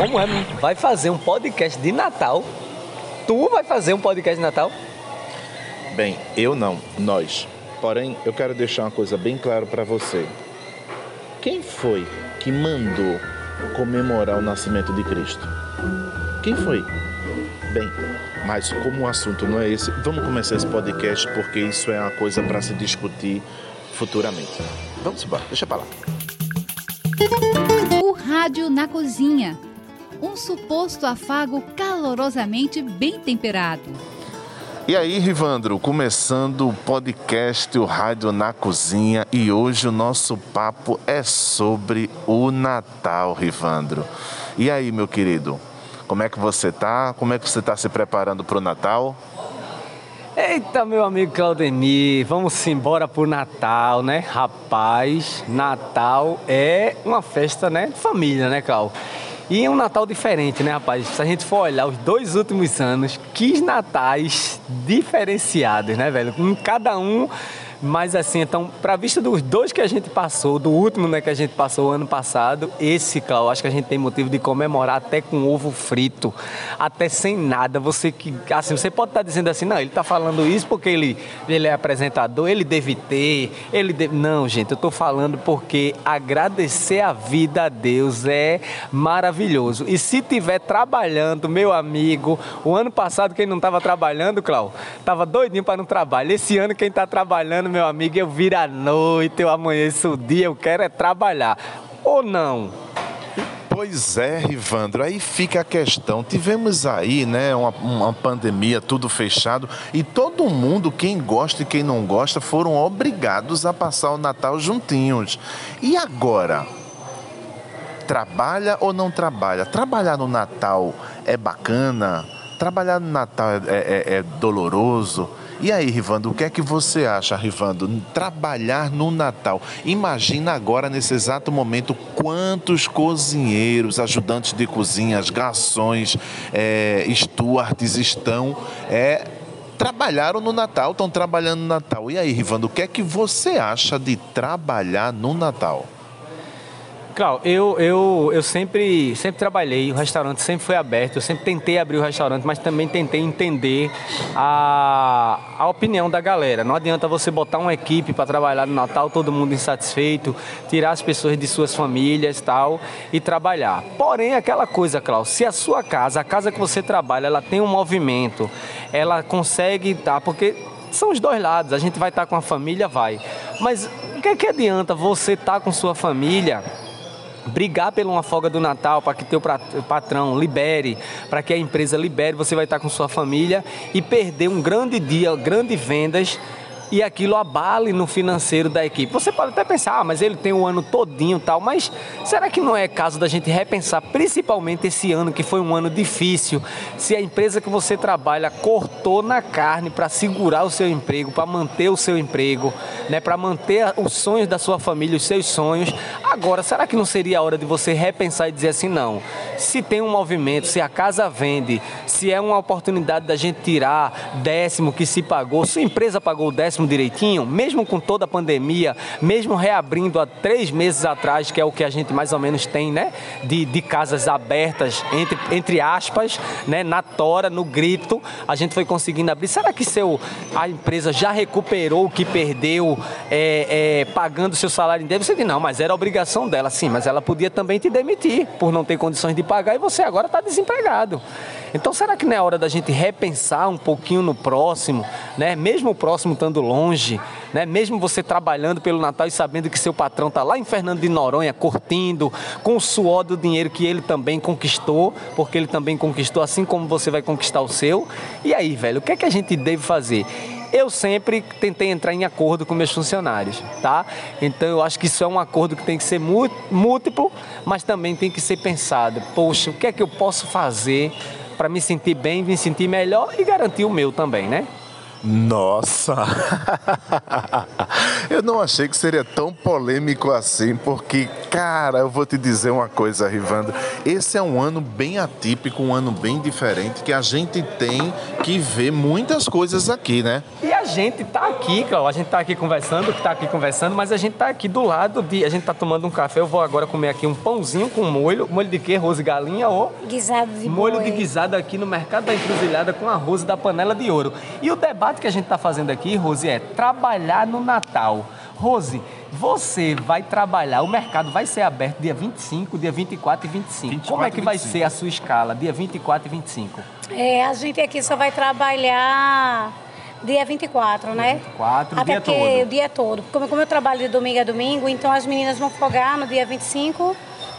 Como é? Vai fazer um podcast de Natal? Tu vai fazer um podcast de Natal? Bem, eu não, nós. Porém, eu quero deixar uma coisa bem clara para você. Quem foi que mandou comemorar o nascimento de Cristo? Quem foi? Bem, mas como o assunto não é esse, vamos começar esse podcast porque isso é uma coisa para se discutir futuramente. Vamos embora, deixa para lá. O rádio na cozinha. Um suposto afago calorosamente bem temperado. E aí, Rivandro, começando o podcast O Rádio na Cozinha e hoje o nosso papo é sobre o Natal, Rivandro. E aí, meu querido, como é que você tá? Como é que você está se preparando para o Natal? Eita, meu amigo Claudemir, vamos embora pro Natal, né? Rapaz, Natal é uma festa, né? De família, né, Clau? E é um Natal diferente, né, rapaz? Se a gente for olhar os dois últimos anos, que natais diferenciados, né, velho? Com cada um mas assim, então, para vista dos dois que a gente passou, do último né, que a gente passou ano passado, esse, Cláudio, acho que a gente tem motivo de comemorar até com ovo frito, até sem nada. Você que, assim, você pode estar tá dizendo assim, não, ele está falando isso porque ele, ele é apresentador, ele deve ter, ele deve... Não, gente, eu estou falando porque agradecer a vida a Deus é maravilhoso. E se tiver trabalhando, meu amigo, o ano passado quem não estava trabalhando, Cláudio, estava doidinho para não trabalhar. Esse ano quem está trabalhando, meu amigo, eu viro a noite, eu amanheço o dia, eu quero é trabalhar. Ou não? Pois é, Rivandro, aí fica a questão. Tivemos aí, né, uma, uma, pandemia, tudo fechado, e todo mundo, quem gosta e quem não gosta, foram obrigados a passar o Natal juntinhos. E agora? Trabalha ou não trabalha? Trabalhar no Natal é bacana? Trabalhar no Natal é, é, é doloroso? E aí, Rivando, o que é que você acha, Rivando? Trabalhar no Natal. Imagina agora, nesse exato momento, quantos cozinheiros, ajudantes de cozinhas, garçons, é, stewards estão. É, trabalharam no Natal, estão trabalhando no Natal. E aí, Rivando, o que é que você acha de trabalhar no Natal? Clau, eu, eu, eu sempre, sempre trabalhei, o restaurante sempre foi aberto, eu sempre tentei abrir o restaurante, mas também tentei entender a, a opinião da galera. Não adianta você botar uma equipe para trabalhar no Natal, todo mundo insatisfeito, tirar as pessoas de suas famílias tal e trabalhar. Porém, aquela coisa, Clau, se a sua casa, a casa que você trabalha, ela tem um movimento, ela consegue tá, porque são os dois lados, a gente vai estar tá com a família, vai. Mas o que, é que adianta você estar tá com sua família? Brigar por uma folga do Natal para que teu patrão libere, para que a empresa libere, você vai estar com sua família e perder um grande dia, grandes vendas e aquilo abale no financeiro da equipe. Você pode até pensar, ah, mas ele tem o um ano todinho tal, mas será que não é caso da gente repensar, principalmente esse ano que foi um ano difícil, se a empresa que você trabalha cortou na carne para segurar o seu emprego, para manter o seu emprego, né, para manter os sonhos da sua família, os seus sonhos. Agora, será que não seria a hora de você repensar e dizer assim, não, se tem um movimento, se a casa vende, se é uma oportunidade da gente tirar décimo que se pagou, se a empresa pagou o décimo direitinho, mesmo com toda a pandemia, mesmo reabrindo há três meses atrás, que é o que a gente mais ou menos tem, né? De, de casas abertas, entre, entre aspas, né? Na tora, no grito, a gente foi conseguindo abrir. Será que seu, a empresa já recuperou o que perdeu é, é, pagando seu salário em débito? Você diz, não, mas era obrigação dela. Sim, mas ela podia também te demitir por não ter condições de pagar e você agora está desempregado. Então, será que não é hora da gente repensar um pouquinho no próximo, né? Mesmo o próximo estando longe, né? Mesmo você trabalhando pelo Natal e sabendo que seu patrão está lá em Fernando de Noronha, curtindo, com o suor do dinheiro que ele também conquistou, porque ele também conquistou, assim como você vai conquistar o seu. E aí, velho, o que é que a gente deve fazer? Eu sempre tentei entrar em acordo com meus funcionários, tá? Então eu acho que isso é um acordo que tem que ser múltiplo, mas também tem que ser pensado. Poxa, o que é que eu posso fazer para me sentir bem, me sentir melhor e garantir o meu também, né? Nossa! eu não achei que seria tão polêmico assim, porque, cara, eu vou te dizer uma coisa, Rivando. Esse é um ano bem atípico, um ano bem diferente, que a gente tem que ver muitas coisas aqui, né? E a gente tá aqui, Cláudio, a gente tá aqui conversando, que tá aqui conversando, mas a gente tá aqui do lado de. A gente tá tomando um café. Eu vou agora comer aqui um pãozinho com molho. Molho de quê? Rose galinha ou? Guisado de Molho boi. de guisado aqui no Mercado da Encruzilhada com arroz da panela de ouro. E o debate que a gente está fazendo aqui, Rose, é trabalhar no Natal. Rose, você vai trabalhar, o mercado vai ser aberto dia 25, dia 24 e 25. 24 Como é que vai 25? ser a sua escala, dia 24 e 25? É, a gente aqui só vai trabalhar dia 24, né? 24, o Até dia porque todo. o dia todo. Como, como eu trabalho de domingo a domingo, então as meninas vão folgar no dia 25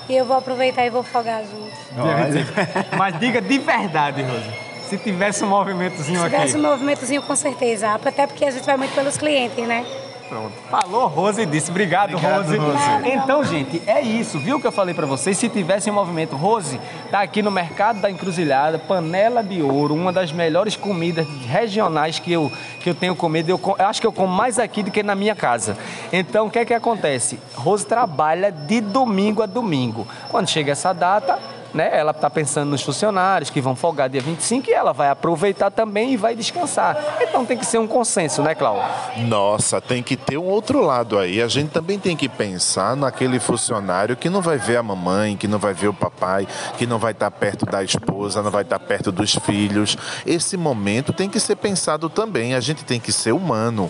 e eu vou aproveitar e vou folgar junto. Dia 25. Mas diga de verdade, Rose. Se tivesse um movimentozinho Se aqui. tivesse um movimentozinho, com certeza. Até porque a gente vai muito pelos clientes, né? Pronto. Falou, Rose disse. Obrigado, Obrigado, Rose. Rose. Então, gente, é isso. Viu o que eu falei pra vocês? Se tivesse em movimento, Rose tá aqui no Mercado da Encruzilhada, panela de ouro, uma das melhores comidas regionais que eu, que eu tenho comido. Eu, eu acho que eu como mais aqui do que na minha casa. Então, o que é que acontece? Rose trabalha de domingo a domingo. Quando chega essa data, né? Ela está pensando nos funcionários que vão folgar dia 25 e ela vai aproveitar também e vai descansar. Então tem que ser um consenso, né, Cláudio? Nossa, tem que ter um outro lado aí. A gente também tem que pensar naquele funcionário que não vai ver a mamãe, que não vai ver o papai, que não vai estar perto da esposa, não vai estar perto dos filhos. Esse momento tem que ser pensado também. A gente tem que ser humano.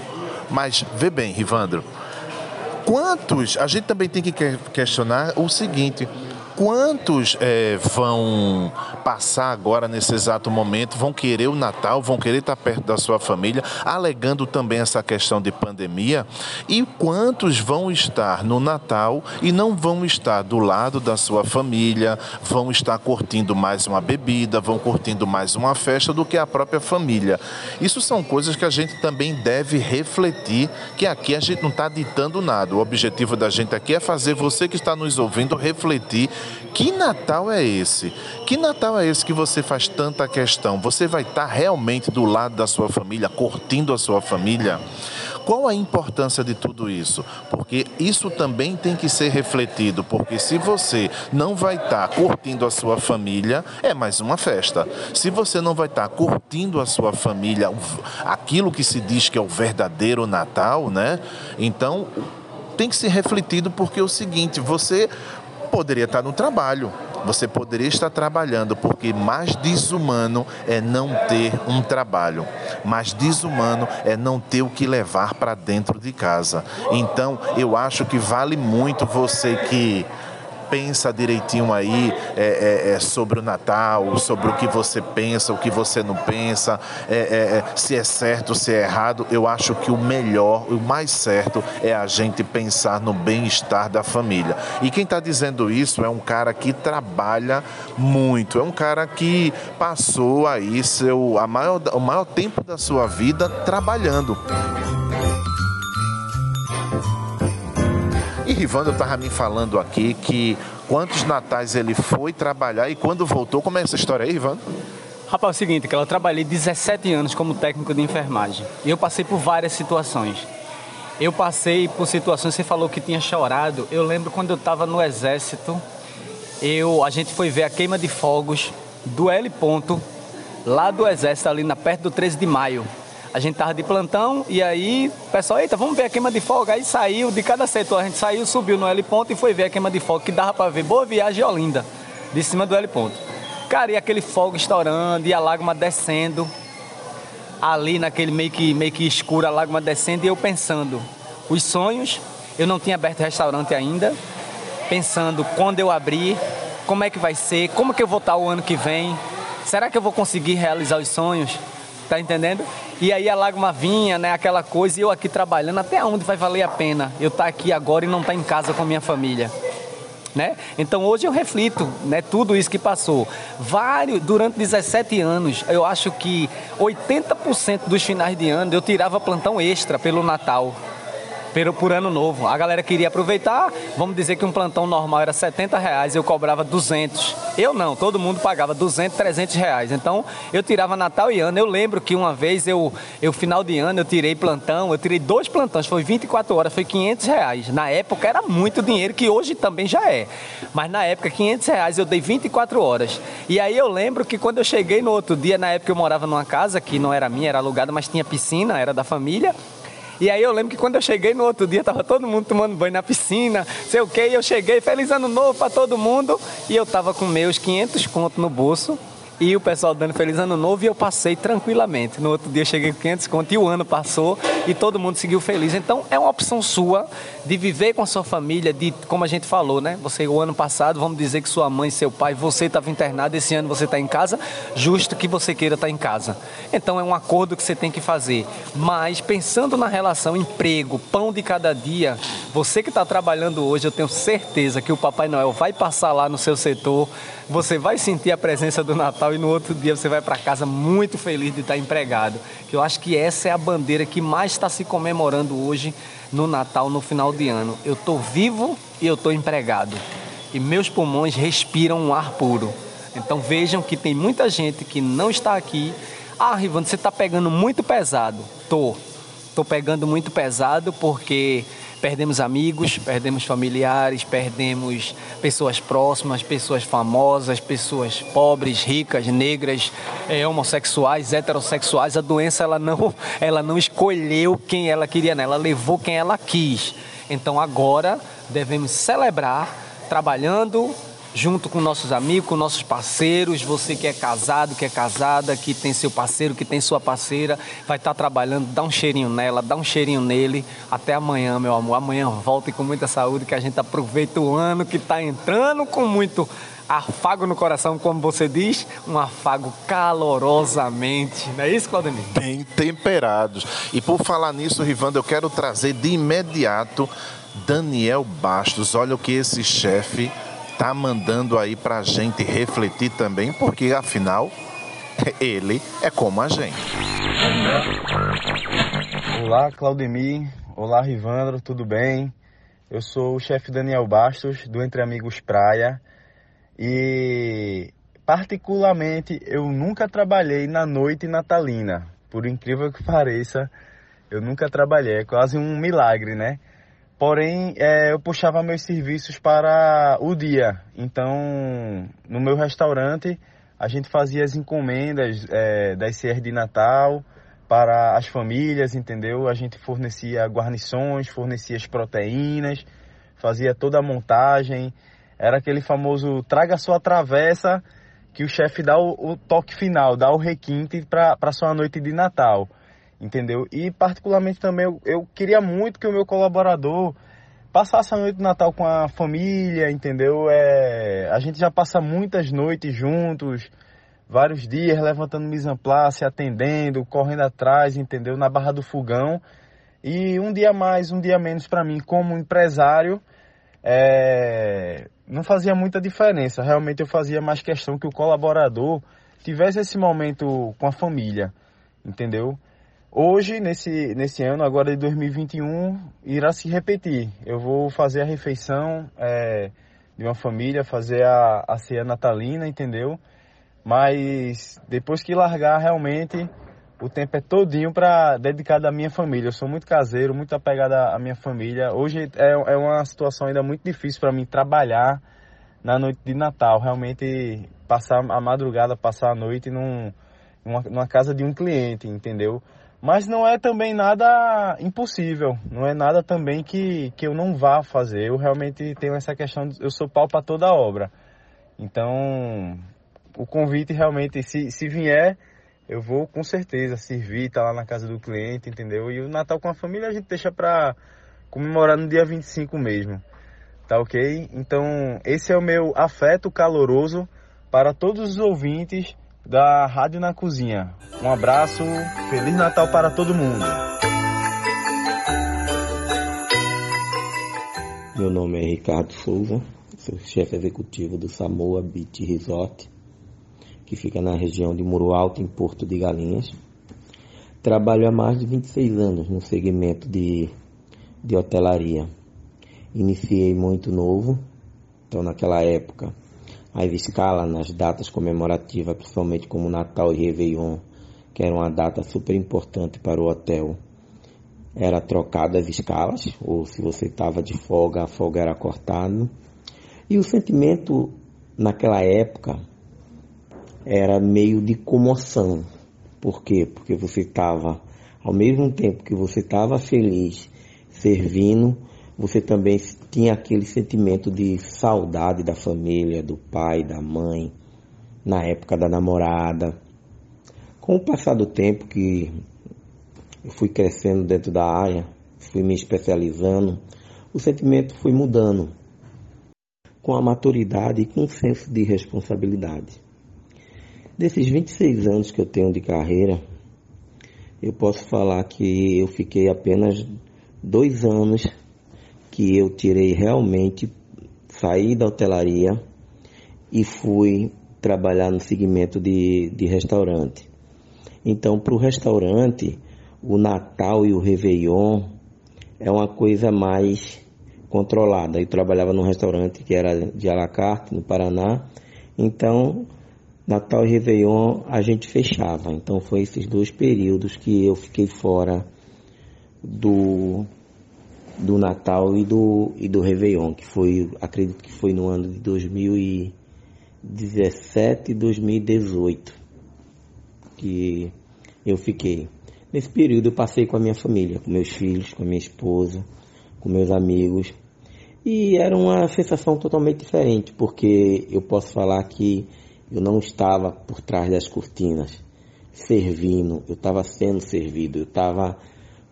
Mas vê bem, Rivandro, quantos. A gente também tem que que- questionar o seguinte. Quantos eh, vão passar agora nesse exato momento, vão querer o Natal, vão querer estar perto da sua família, alegando também essa questão de pandemia? E quantos vão estar no Natal e não vão estar do lado da sua família, vão estar curtindo mais uma bebida, vão curtindo mais uma festa do que a própria família? Isso são coisas que a gente também deve refletir, que aqui a gente não está ditando nada. O objetivo da gente aqui é fazer você que está nos ouvindo refletir que Natal é esse? Que Natal é esse que você faz tanta questão? Você vai estar realmente do lado da sua família, curtindo a sua família? Qual a importância de tudo isso? Porque isso também tem que ser refletido, porque se você não vai estar curtindo a sua família, é mais uma festa. Se você não vai estar curtindo a sua família, aquilo que se diz que é o verdadeiro Natal, né? Então, tem que ser refletido porque é o seguinte, você poderia estar no trabalho, você poderia estar trabalhando, porque mais desumano é não ter um trabalho, mais desumano é não ter o que levar para dentro de casa. Então, eu acho que vale muito você que pensa direitinho aí é, é, é, sobre o Natal, sobre o que você pensa, o que você não pensa, é, é, se é certo, se é errado. Eu acho que o melhor, o mais certo é a gente pensar no bem-estar da família. E quem está dizendo isso é um cara que trabalha muito, é um cara que passou aí seu, a maior, o maior tempo da sua vida trabalhando. Rivando estava me falando aqui que quantos natais ele foi trabalhar e quando voltou, como é essa história aí, Rivando? Rapaz, é o seguinte, que eu trabalhei 17 anos como técnico de enfermagem. E eu passei por várias situações. Eu passei por situações, você falou que tinha chorado. Eu lembro quando eu estava no exército, eu, a gente foi ver a queima de fogos do L ponto, lá do exército, ali na, perto do 13 de maio. A gente tava de plantão e aí o pessoal, eita, vamos ver a queima de fogo. Aí saiu, de cada setor a gente saiu, subiu no L ponto e foi ver a queima de fogo, que dava para ver Boa Viagem Olinda, de cima do L ponto. Cara, e aquele fogo estourando e a lágrima descendo, ali naquele meio que, meio que escuro, a lágrima descendo, e eu pensando, os sonhos, eu não tinha aberto restaurante ainda, pensando quando eu abrir, como é que vai ser, como que eu vou estar o ano que vem, será que eu vou conseguir realizar os sonhos? Tá entendendo? E aí a lágrima vinha, né, aquela coisa, e eu aqui trabalhando, até onde vai valer a pena eu estar aqui agora e não estar em casa com a minha família? Né? Então hoje eu reflito, né, tudo isso que passou. Vários, durante 17 anos, eu acho que 80% dos finais de ano eu tirava plantão extra pelo Natal. Por, ano novo. A galera queria aproveitar, vamos dizer que um plantão normal era 70 reais, eu cobrava 200. Eu não, todo mundo pagava 200, 300 reais. Então eu tirava Natal e ano. Eu lembro que uma vez eu, eu final de ano, eu tirei plantão, eu tirei dois plantões, foi 24 horas, foi 500 reais. Na época era muito dinheiro, que hoje também já é. Mas na época, 500 reais eu dei 24 horas. E aí eu lembro que quando eu cheguei no outro dia, na época eu morava numa casa que não era minha, era alugada, mas tinha piscina, era da família. E aí eu lembro que quando eu cheguei no outro dia, tava todo mundo tomando banho na piscina, sei o que, e eu cheguei, feliz ano novo para todo mundo, e eu tava com meus 500 conto no bolso, e o pessoal dando feliz ano novo e eu passei tranquilamente. No outro dia cheguei com 500 conto e o ano passou e todo mundo seguiu feliz. Então é uma opção sua de viver com a sua família, de como a gente falou, né? Você o ano passado, vamos dizer que sua mãe, seu pai, você estava internado, esse ano você está em casa, justo que você queira estar tá em casa. Então é um acordo que você tem que fazer. Mas pensando na relação emprego, pão de cada dia, você que está trabalhando hoje, eu tenho certeza que o Papai Noel vai passar lá no seu setor, você vai sentir a presença do Natal e no outro dia você vai para casa muito feliz de estar empregado. Que eu acho que essa é a bandeira que mais está se comemorando hoje no Natal, no final de ano. Eu estou vivo e eu estou empregado. E meus pulmões respiram um ar puro. Então vejam que tem muita gente que não está aqui. Ah, Rivando, você está pegando muito pesado. Tô. Tô pegando muito pesado porque Perdemos amigos, perdemos familiares, perdemos pessoas próximas, pessoas famosas, pessoas pobres, ricas, negras, é, homossexuais, heterossexuais. A doença ela não, ela não escolheu quem ela queria, né? ela levou quem ela quis. Então agora devemos celebrar trabalhando, junto com nossos amigos, com nossos parceiros. Você que é casado, que é casada, que tem seu parceiro, que tem sua parceira, vai estar trabalhando, dá um cheirinho nela, dá um cheirinho nele. Até amanhã, meu amor. Amanhã volte com muita saúde, que a gente aproveita o ano que está entrando com muito afago no coração, como você diz, um afago calorosamente. Não é isso, Claudemir? Bem temperados. E por falar nisso, Rivando, eu quero trazer de imediato Daniel Bastos. Olha o que esse chefe tá mandando aí pra gente refletir também, porque afinal ele é como a gente. Olá, Claudemir. Olá, Rivandro, tudo bem? Eu sou o chefe Daniel Bastos, do Entre Amigos Praia. E, particularmente, eu nunca trabalhei na noite natalina. Por incrível que pareça, eu nunca trabalhei. É quase um milagre, né? Porém, é, eu puxava meus serviços para o dia. Então, no meu restaurante, a gente fazia as encomendas é, das ceias de Natal para as famílias, entendeu? A gente fornecia guarnições, fornecia as proteínas, fazia toda a montagem. Era aquele famoso traga sua travessa que o chefe dá o, o toque final, dá o requinte para sua noite de Natal entendeu? E particularmente também eu, eu, queria muito que o meu colaborador passasse a noite de Natal com a família, entendeu? É, a gente já passa muitas noites juntos, vários dias levantando mise place, atendendo, correndo atrás, entendeu? Na Barra do Fogão. E um dia mais, um dia menos para mim como empresário, é, não fazia muita diferença. Realmente eu fazia mais questão que o colaborador tivesse esse momento com a família, entendeu? Hoje, nesse, nesse ano, agora de 2021, irá se repetir. Eu vou fazer a refeição é, de uma família, fazer a, a ceia natalina, entendeu? Mas depois que largar, realmente, o tempo é todinho para dedicado à minha família. Eu sou muito caseiro, muito apegado à minha família. Hoje é, é uma situação ainda muito difícil para mim trabalhar na noite de Natal. Realmente, passar a madrugada, passar a noite num, numa, numa casa de um cliente, entendeu? Mas não é também nada impossível, não é nada também que, que eu não vá fazer. Eu realmente tenho essa questão, eu sou pau para toda obra. Então, o convite realmente, se, se vier, eu vou com certeza servir, tá lá na casa do cliente, entendeu? E o Natal com a família a gente deixa para comemorar no dia 25 mesmo, tá ok? Então, esse é o meu afeto caloroso para todos os ouvintes da Rádio na Cozinha. Um abraço, Feliz Natal para todo mundo. Meu nome é Ricardo Souza, sou chefe executivo do Samoa Beach Resort, que fica na região de Muro Alto, em Porto de Galinhas. Trabalho há mais de 26 anos no segmento de de hotelaria. Iniciei muito novo, então naquela época a escala nas datas comemorativas, principalmente como Natal e Réveillon, que era uma data super importante para o hotel, era trocada as escalas, ou se você estava de folga, a folga era cortada. E o sentimento naquela época era meio de comoção. Por quê? Porque você estava, ao mesmo tempo que você estava feliz servindo, você também tinha aquele sentimento de saudade da família, do pai, da mãe, na época da namorada. Com o passar do tempo que eu fui crescendo dentro da área, fui me especializando, o sentimento foi mudando com a maturidade e com o senso de responsabilidade. Desses 26 anos que eu tenho de carreira, eu posso falar que eu fiquei apenas dois anos que eu tirei realmente, saí da hotelaria e fui trabalhar no segmento de, de restaurante. Então, para o restaurante, o Natal e o Réveillon é uma coisa mais controlada. Eu trabalhava num restaurante que era de Alacarte, no Paraná. Então, Natal e Réveillon a gente fechava. Então, foi esses dois períodos que eu fiquei fora do do Natal e do, e do Réveillon, que foi, acredito que foi no ano de 2017 e 2018 que eu fiquei. Nesse período eu passei com a minha família, com meus filhos, com a minha esposa, com meus amigos. E era uma sensação totalmente diferente, porque eu posso falar que eu não estava por trás das cortinas servindo, eu estava sendo servido, eu estava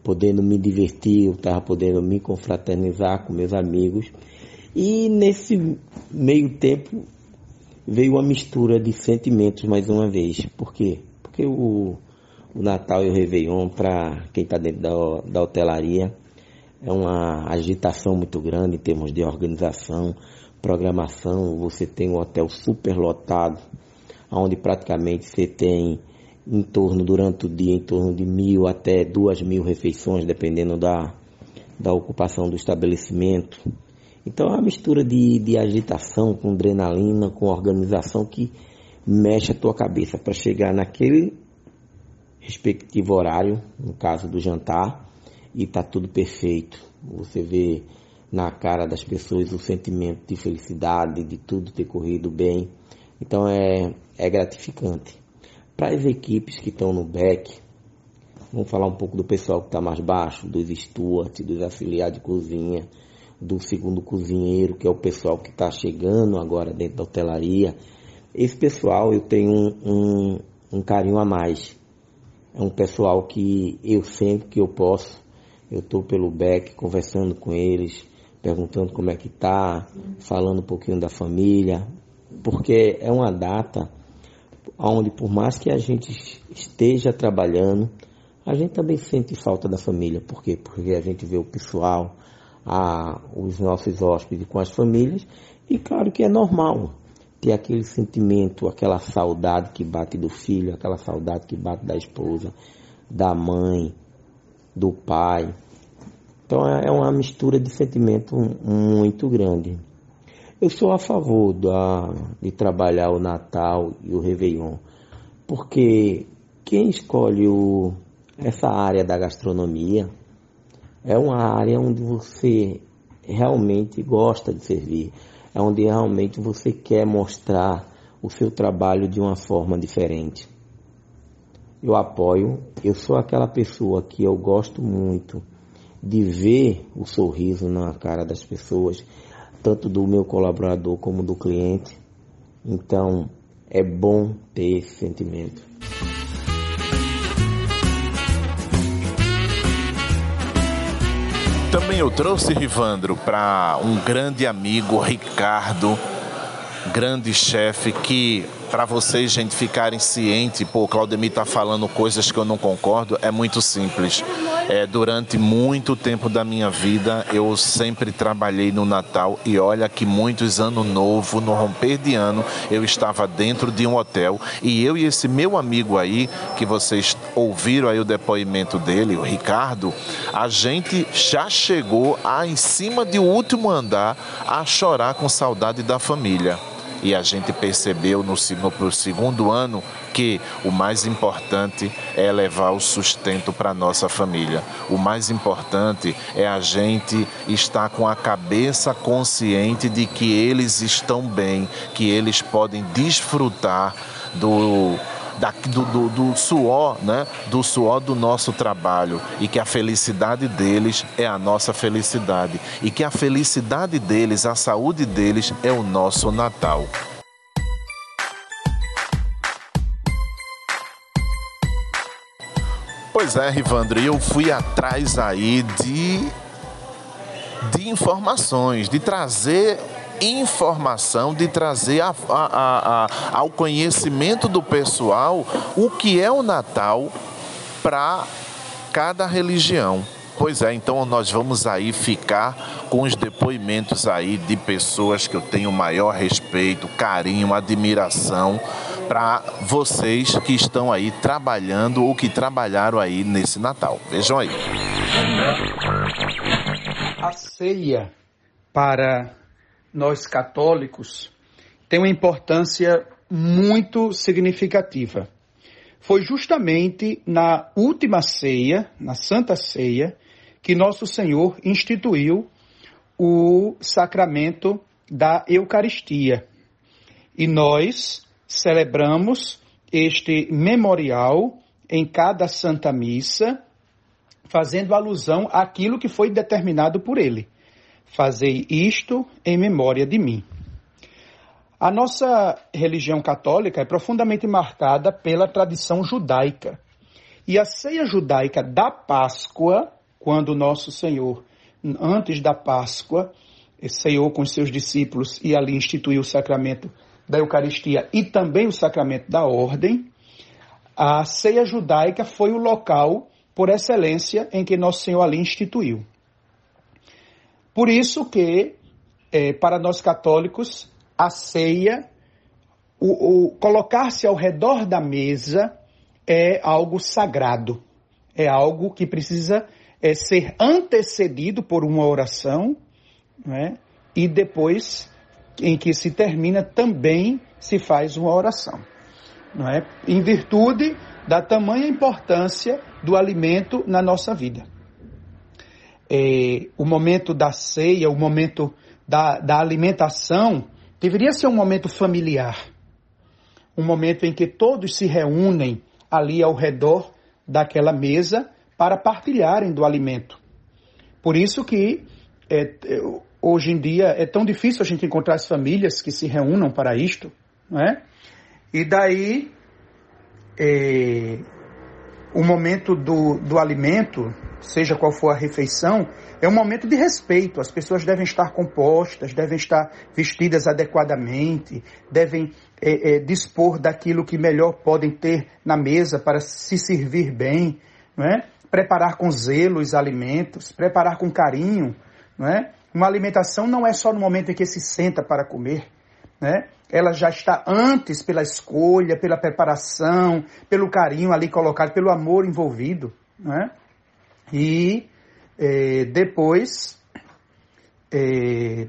podendo me divertir, eu estava podendo me confraternizar com meus amigos. E nesse meio tempo veio uma mistura de sentimentos mais uma vez. Por quê? Porque o, o Natal e o Réveillon, para quem está dentro da, da hotelaria, é uma agitação muito grande em termos de organização, programação. Você tem um hotel super lotado, onde praticamente você tem em torno, durante o dia, em torno de mil até duas mil refeições, dependendo da, da ocupação do estabelecimento. Então é uma mistura de, de agitação com adrenalina, com organização que mexe a tua cabeça para chegar naquele respectivo horário, no caso do jantar, e tá tudo perfeito. Você vê na cara das pessoas o sentimento de felicidade, de tudo ter corrido bem. Então é, é gratificante. Para as equipes que estão no back, vamos falar um pouco do pessoal que está mais baixo, dos stewards, dos afiliados de cozinha, do segundo cozinheiro, que é o pessoal que está chegando agora dentro da hotelaria. Esse pessoal eu tenho um, um, um carinho a mais. É um pessoal que eu sempre que eu posso, eu estou pelo back conversando com eles, perguntando como é que tá, falando um pouquinho da família, porque é uma data onde por mais que a gente esteja trabalhando, a gente também sente falta da família. Por quê? Porque a gente vê o pessoal, a, os nossos hóspedes com as famílias, e claro que é normal ter aquele sentimento, aquela saudade que bate do filho, aquela saudade que bate da esposa, da mãe, do pai. Então é, é uma mistura de sentimento muito grande. Eu sou a favor da, de trabalhar o Natal e o Réveillon, porque quem escolhe o, essa área da gastronomia é uma área onde você realmente gosta de servir, é onde realmente você quer mostrar o seu trabalho de uma forma diferente. Eu apoio, eu sou aquela pessoa que eu gosto muito de ver o sorriso na cara das pessoas tanto do meu colaborador como do cliente. Então, é bom ter esse sentimento. Também eu trouxe, Rivandro, para um grande amigo, Ricardo, grande chefe, que para vocês, gente, ficarem cientes, pô, Claudemir tá falando coisas que eu não concordo, é muito simples. É, durante muito tempo da minha vida, eu sempre trabalhei no Natal e olha que muitos anos novo, no romper de ano, eu estava dentro de um hotel e eu e esse meu amigo aí, que vocês ouviram aí o depoimento dele, o Ricardo, a gente já chegou a em cima de um último andar a chorar com saudade da família e a gente percebeu no, no segundo ano que o mais importante é levar o sustento para nossa família. O mais importante é a gente estar com a cabeça consciente de que eles estão bem, que eles podem desfrutar do da, do, do, do, suor, né? do suor do nosso trabalho e que a felicidade deles é a nossa felicidade e que a felicidade deles, a saúde deles é o nosso Natal. Pois é, Rivandro, eu fui atrás aí de, de informações, de trazer informação, de trazer a, a, a, ao conhecimento do pessoal o que é o Natal para cada religião. Pois é, então nós vamos aí ficar com os depoimentos aí de pessoas que eu tenho maior respeito, carinho, admiração para vocês que estão aí trabalhando ou que trabalharam aí nesse Natal. Vejam aí. A ceia para nós católicos, tem uma importância muito significativa. Foi justamente na última ceia, na Santa Ceia, que Nosso Senhor instituiu o sacramento da Eucaristia. E nós celebramos este memorial em cada Santa Missa, fazendo alusão àquilo que foi determinado por ele. Fazei isto em memória de mim. A nossa religião católica é profundamente marcada pela tradição judaica. E a ceia judaica da Páscoa, quando nosso Senhor, antes da Páscoa, ceiou com seus discípulos e ali instituiu o sacramento da Eucaristia e também o sacramento da ordem, a ceia judaica foi o local por excelência em que nosso Senhor ali instituiu. Por isso que, é, para nós católicos, a ceia, o, o colocar-se ao redor da mesa é algo sagrado, é algo que precisa é, ser antecedido por uma oração, né? e depois, em que se termina, também se faz uma oração. Não é? Em virtude da tamanha importância do alimento na nossa vida é, o momento da ceia, o momento da, da alimentação, deveria ser um momento familiar. Um momento em que todos se reúnem ali ao redor daquela mesa para partilharem do alimento. Por isso que é, hoje em dia é tão difícil a gente encontrar as famílias que se reúnam para isto, não é? E daí é, o momento do, do alimento seja qual for a refeição, é um momento de respeito. As pessoas devem estar compostas, devem estar vestidas adequadamente, devem é, é, dispor daquilo que melhor podem ter na mesa para se servir bem, não é? preparar com zelo os alimentos, preparar com carinho. Não é? Uma alimentação não é só no momento em que se senta para comer. Né? Ela já está antes pela escolha, pela preparação, pelo carinho ali colocado, pelo amor envolvido. Né? E é, depois, é,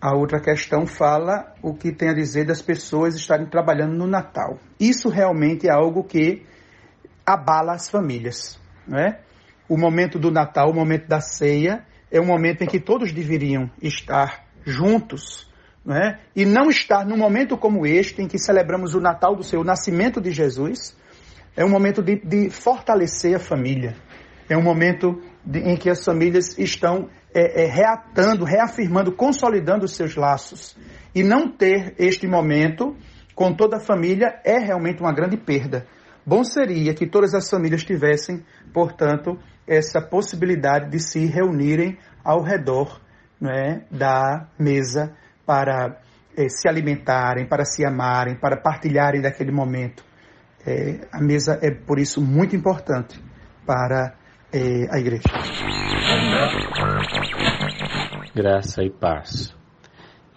a outra questão fala o que tem a dizer das pessoas estarem trabalhando no Natal. Isso realmente é algo que abala as famílias. Né? O momento do Natal, o momento da ceia, é um momento em que todos deveriam estar juntos. Né? E não estar num momento como este, em que celebramos o Natal do seu nascimento de Jesus, é um momento de, de fortalecer a família é um momento de, em que as famílias estão é, é, reatando, reafirmando, consolidando os seus laços. E não ter este momento com toda a família é realmente uma grande perda. Bom seria que todas as famílias tivessem, portanto, essa possibilidade de se reunirem ao redor né, da mesa para é, se alimentarem, para se amarem, para partilharem daquele momento. É, a mesa é, por isso, muito importante para é, a igreja. Graça e paz.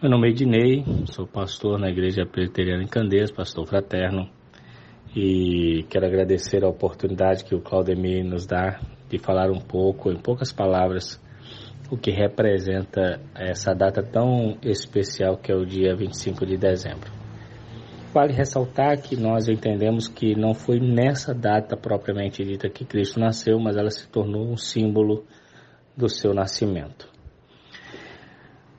Meu nome é Ednei, sou pastor na Igreja Presbiteriana em Candeias, pastor fraterno, e quero agradecer a oportunidade que o Claudemir nos dá de falar um pouco, em poucas palavras, o que representa essa data tão especial que é o dia 25 de dezembro. Vale ressaltar que nós entendemos que não foi nessa data propriamente dita que Cristo nasceu, mas ela se tornou um símbolo do seu nascimento.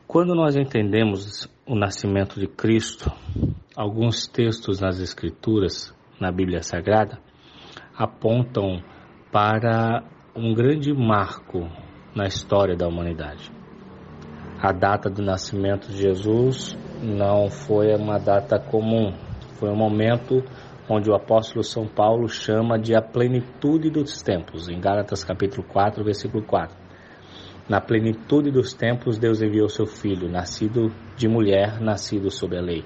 Quando nós entendemos o nascimento de Cristo, alguns textos nas Escrituras, na Bíblia Sagrada, apontam para um grande marco na história da humanidade. A data do nascimento de Jesus não foi uma data comum, foi um momento onde o apóstolo São Paulo chama de a plenitude dos tempos, em Gálatas capítulo 4, versículo 4. Na plenitude dos tempos, Deus enviou seu filho, nascido de mulher, nascido sob a lei.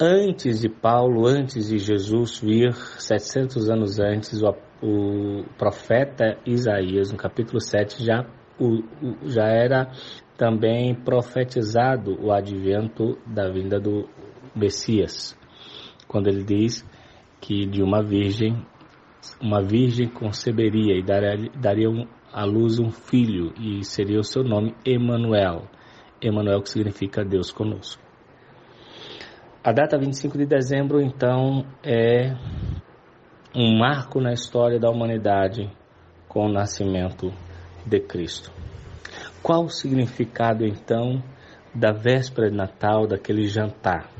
Antes de Paulo, antes de Jesus vir, 700 anos antes, o, o profeta Isaías, no capítulo 7, já, o, já era também profetizado o advento da vinda do Messias, quando ele diz que de uma virgem, uma virgem conceberia e daria, daria um, à luz um filho e seria o seu nome Emanuel. Emanuel que significa Deus conosco. A data 25 de dezembro, então, é um marco na história da humanidade com o nascimento de Cristo. Qual o significado, então, da véspera de Natal, daquele jantar?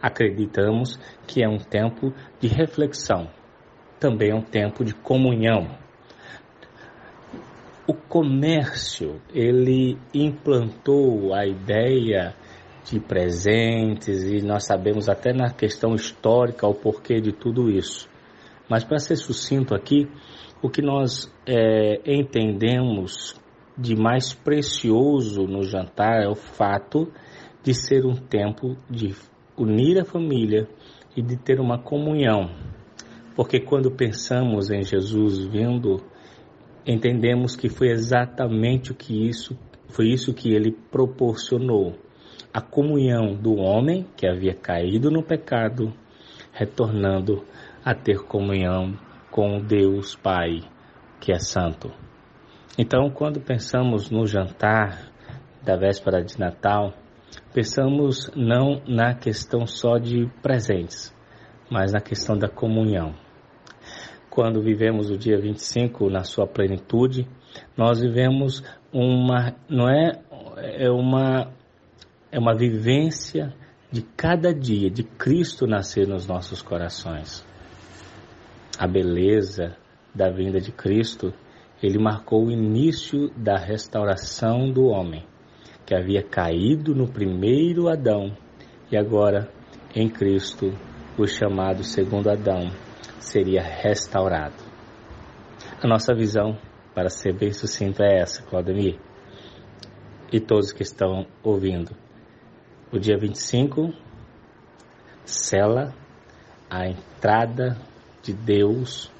Acreditamos que é um tempo de reflexão, também é um tempo de comunhão, o comércio, ele implantou a ideia de presentes e nós sabemos até na questão histórica o porquê de tudo isso. Mas para ser sucinto aqui, o que nós é, entendemos de mais precioso no jantar é o fato de ser um tempo de unir a família e de ter uma comunhão. Porque quando pensamos em Jesus vindo entendemos que foi exatamente o que isso foi isso que ele proporcionou a comunhão do homem que havia caído no pecado retornando a ter comunhão com Deus Pai que é santo então quando pensamos no jantar da véspera de Natal pensamos não na questão só de presentes mas na questão da comunhão quando vivemos o dia 25 na sua plenitude, nós vivemos uma, não é, é uma, é uma vivência de cada dia, de Cristo nascer nos nossos corações. A beleza da vinda de Cristo, ele marcou o início da restauração do homem, que havia caído no primeiro Adão e agora em Cristo, o chamado segundo Adão, seria restaurado. A nossa visão, para ser bem sucinto, é essa, Claudemir, e todos que estão ouvindo. O dia 25 sela a entrada de Deus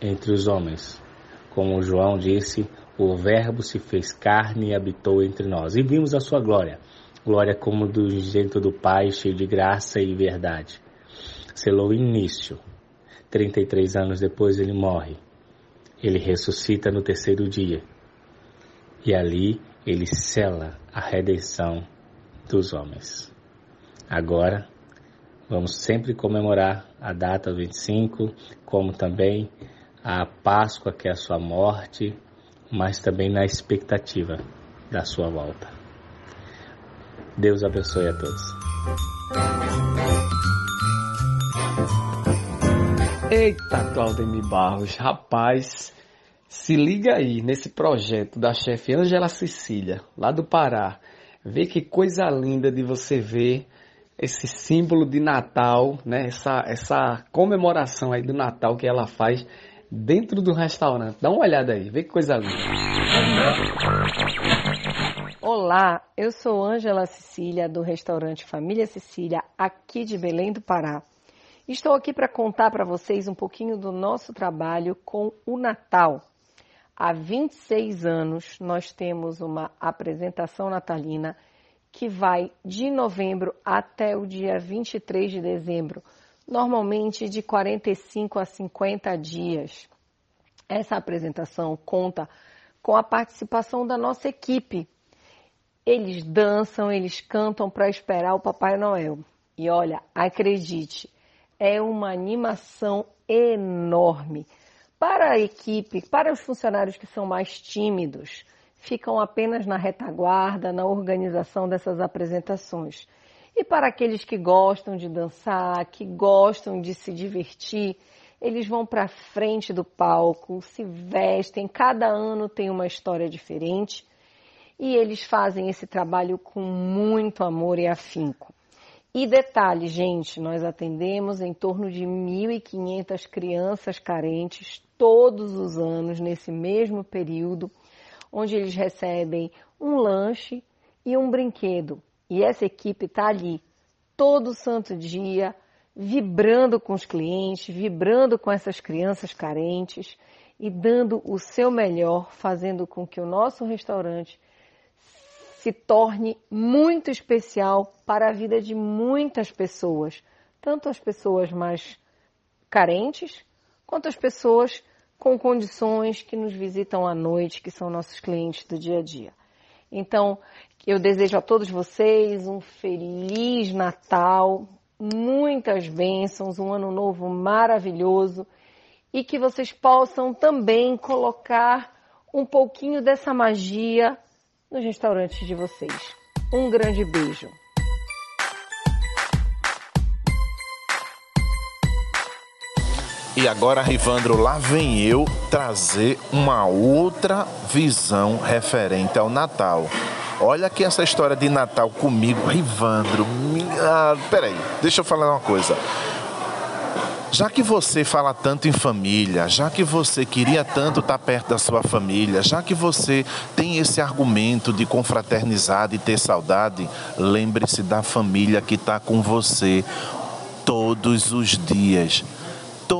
entre os homens. Como João disse, o Verbo se fez carne e habitou entre nós. E vimos a sua glória. Glória como do jeito do Pai, cheio de graça e verdade. Selou o início 33 anos depois ele morre. Ele ressuscita no terceiro dia. E ali ele sela a redenção dos homens. Agora, vamos sempre comemorar a data 25, como também a Páscoa, que é a sua morte, mas também na expectativa da sua volta. Deus abençoe a todos. Eita, Claudemir Barros, rapaz, se liga aí nesse projeto da chefe Angela Cecília, lá do Pará. Vê que coisa linda de você ver esse símbolo de Natal, né? Essa, essa comemoração aí do Natal que ela faz dentro do restaurante. Dá uma olhada aí, vê que coisa linda. Olá, eu sou Ângela Cecília do restaurante Família Cecília, aqui de Belém do Pará. Estou aqui para contar para vocês um pouquinho do nosso trabalho com o Natal. Há 26 anos nós temos uma apresentação natalina que vai de novembro até o dia 23 de dezembro, normalmente de 45 a 50 dias. Essa apresentação conta com a participação da nossa equipe. Eles dançam, eles cantam para esperar o Papai Noel. E olha, acredite, é uma animação enorme. Para a equipe, para os funcionários que são mais tímidos, ficam apenas na retaguarda, na organização dessas apresentações. E para aqueles que gostam de dançar, que gostam de se divertir, eles vão para frente do palco, se vestem, cada ano tem uma história diferente e eles fazem esse trabalho com muito amor e afinco. E detalhe, gente, nós atendemos em torno de 1.500 crianças carentes todos os anos nesse mesmo período onde eles recebem um lanche e um brinquedo. E essa equipe está ali todo santo dia, vibrando com os clientes, vibrando com essas crianças carentes e dando o seu melhor, fazendo com que o nosso restaurante se torne muito especial para a vida de muitas pessoas, tanto as pessoas mais carentes quanto as pessoas com condições que nos visitam à noite, que são nossos clientes do dia a dia. Então, eu desejo a todos vocês um feliz Natal, muitas bênçãos, um ano novo maravilhoso e que vocês possam também colocar um pouquinho dessa magia nos restaurantes de vocês. Um grande beijo. E agora, Rivandro, lá vem eu trazer uma outra visão referente ao Natal. Olha aqui essa história de Natal comigo, Rivandro. Ah, peraí, deixa eu falar uma coisa. Já que você fala tanto em família, já que você queria tanto estar perto da sua família, já que você tem esse argumento de confraternizar, e ter saudade, lembre-se da família que está com você todos os dias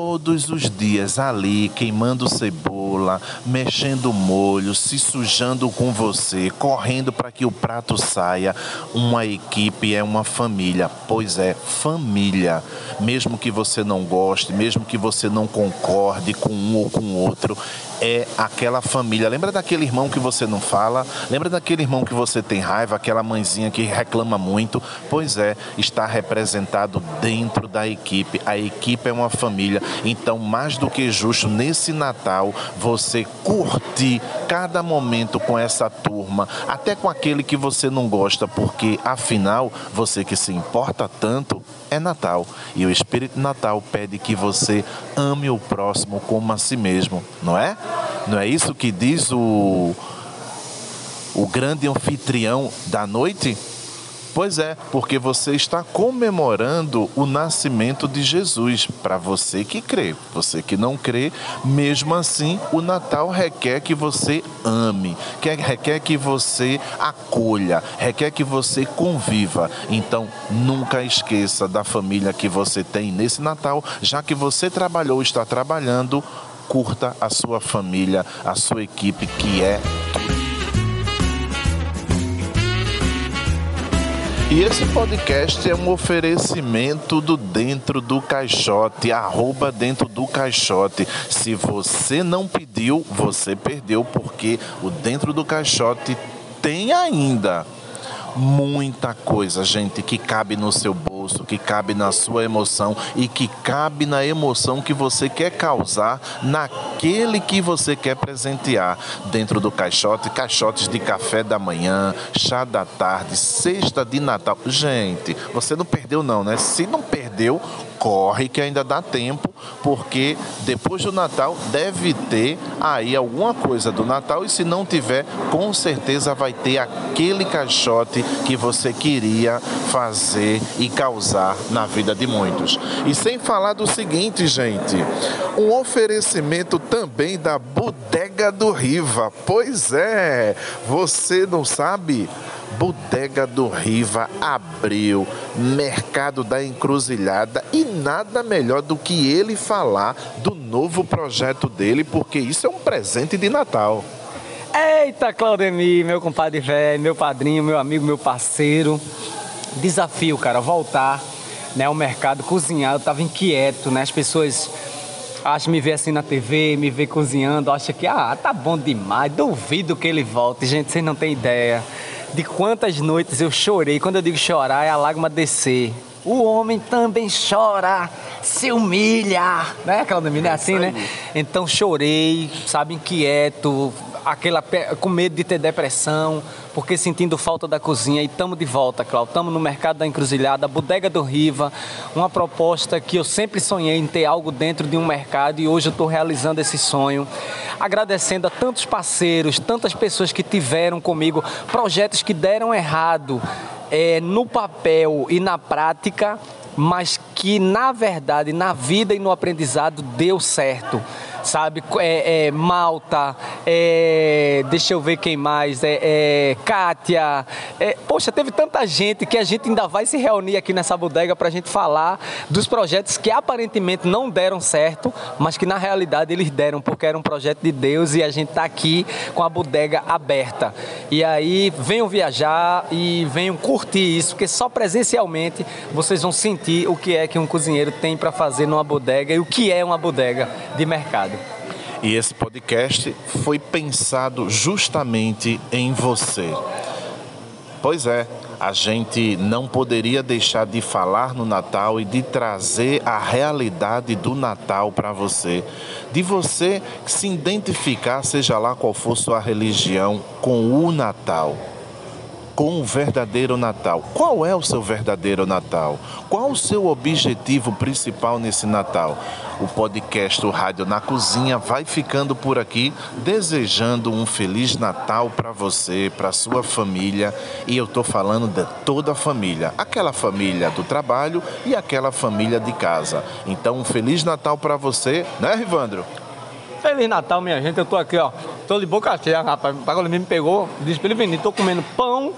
todos os dias ali, queimando cebola, mexendo molho, se sujando com você, correndo para que o prato saia. Uma equipe é uma família, pois é, família. Mesmo que você não goste, mesmo que você não concorde com um ou com outro, é aquela família. Lembra daquele irmão que você não fala? Lembra daquele irmão que você tem raiva, aquela mãezinha que reclama muito? Pois é, está representado dentro da equipe. A equipe é uma família. Então, mais do que justo nesse Natal você curtir cada momento com essa turma, até com aquele que você não gosta, porque afinal, você que se importa tanto, é Natal. E o Espírito Natal pede que você ame o próximo como a si mesmo, não é? Não é isso que diz o, o grande anfitrião da noite? Pois é, porque você está comemorando o nascimento de Jesus para você que crê. Você que não crê, mesmo assim, o Natal requer que você ame, requer que você acolha, requer que você conviva. Então, nunca esqueça da família que você tem nesse Natal, já que você trabalhou, está trabalhando, curta a sua família, a sua equipe, que é E esse podcast é um oferecimento do Dentro do Caixote, arroba Dentro do Caixote. Se você não pediu, você perdeu, porque o Dentro do Caixote tem ainda muita coisa, gente, que cabe no seu bolso, que cabe na sua emoção e que cabe na emoção que você quer causar naquele que você quer presentear. Dentro do caixote, caixotes de café da manhã, chá da tarde, cesta de Natal. Gente, você não perdeu não, né? Se não perdeu, corre que ainda dá tempo, porque depois do Natal deve ter aí alguma coisa do Natal e se não tiver, com certeza vai ter aquele caixote que você queria fazer e causar na vida de muitos. E sem falar do seguinte, gente, um oferecimento também da Bodega do Riva. Pois é, você não sabe? Bodega do Riva abriu, Mercado da Encruzilhada e nada melhor do que ele falar do novo projeto dele, porque isso é um presente de Natal. Eita, Claudemir, meu compadre velho, meu padrinho, meu amigo, meu parceiro. Desafio, cara, voltar né, ao mercado, cozinhar. Eu tava inquieto, né? As pessoas acham me ver assim na TV, me ver cozinhando, acha que, ah, tá bom demais, duvido que ele volte. Gente, vocês não têm ideia de quantas noites eu chorei. Quando eu digo chorar, é a lágrima descer. O homem também chora, se humilha, né, Claudemir? É assim, né? Então chorei, sabe, inquieto, aquela com medo de ter depressão, porque sentindo falta da cozinha. E estamos de volta, Cláudio. Estamos no Mercado da Encruzilhada, Bodega do Riva, uma proposta que eu sempre sonhei em ter algo dentro de um mercado e hoje eu estou realizando esse sonho. Agradecendo a tantos parceiros, tantas pessoas que tiveram comigo, projetos que deram errado é, no papel e na prática, mas que na verdade, na vida e no aprendizado deu certo sabe? É, é Malta, é, deixa eu ver quem mais, é, é Kátia. É, poxa, teve tanta gente que a gente ainda vai se reunir aqui nessa bodega para a gente falar dos projetos que aparentemente não deram certo, mas que na realidade eles deram, porque era um projeto de Deus e a gente está aqui com a bodega aberta. E aí venham viajar e venham curtir isso, porque só presencialmente vocês vão sentir o que é que um cozinheiro tem para fazer numa bodega e o que é uma bodega de mercado. E esse podcast foi pensado justamente em você. Pois é, a gente não poderia deixar de falar no Natal e de trazer a realidade do Natal para você. De você se identificar, seja lá qual for sua religião, com o Natal com o verdadeiro Natal. Qual é o seu verdadeiro Natal? Qual o seu objetivo principal nesse Natal? O podcast o Rádio na Cozinha vai ficando por aqui, desejando um feliz Natal para você, para sua família, e eu tô falando de toda a família, aquela família do trabalho e aquela família de casa. Então, um feliz Natal para você, né, Rivandro? Feliz Natal, minha gente. Eu tô aqui, ó. Tô de boca cheia, rapaz. O Pagode me pegou, disse pra ele venir. Tô comendo pão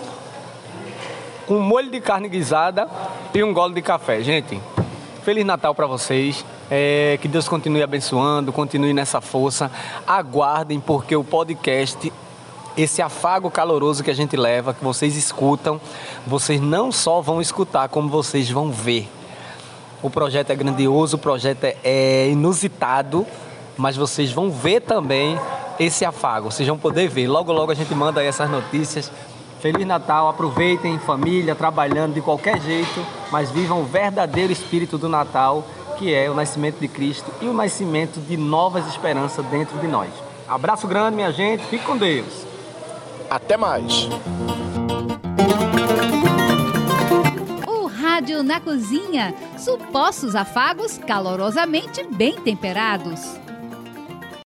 com molho de carne guisada e um gole de café. Gente, Feliz Natal para vocês. É, que Deus continue abençoando, continue nessa força. Aguardem, porque o podcast, esse afago caloroso que a gente leva, que vocês escutam, vocês não só vão escutar, como vocês vão ver. O projeto é grandioso, o projeto é, é inusitado mas vocês vão ver também esse afago, vocês vão poder ver. Logo, logo a gente manda aí essas notícias. Feliz Natal, aproveitem em família, trabalhando de qualquer jeito, mas vivam o verdadeiro espírito do Natal, que é o nascimento de Cristo e o nascimento de novas esperanças dentro de nós. Abraço grande, minha gente, fique com Deus. Até mais. O Rádio na Cozinha, supostos afagos calorosamente bem temperados.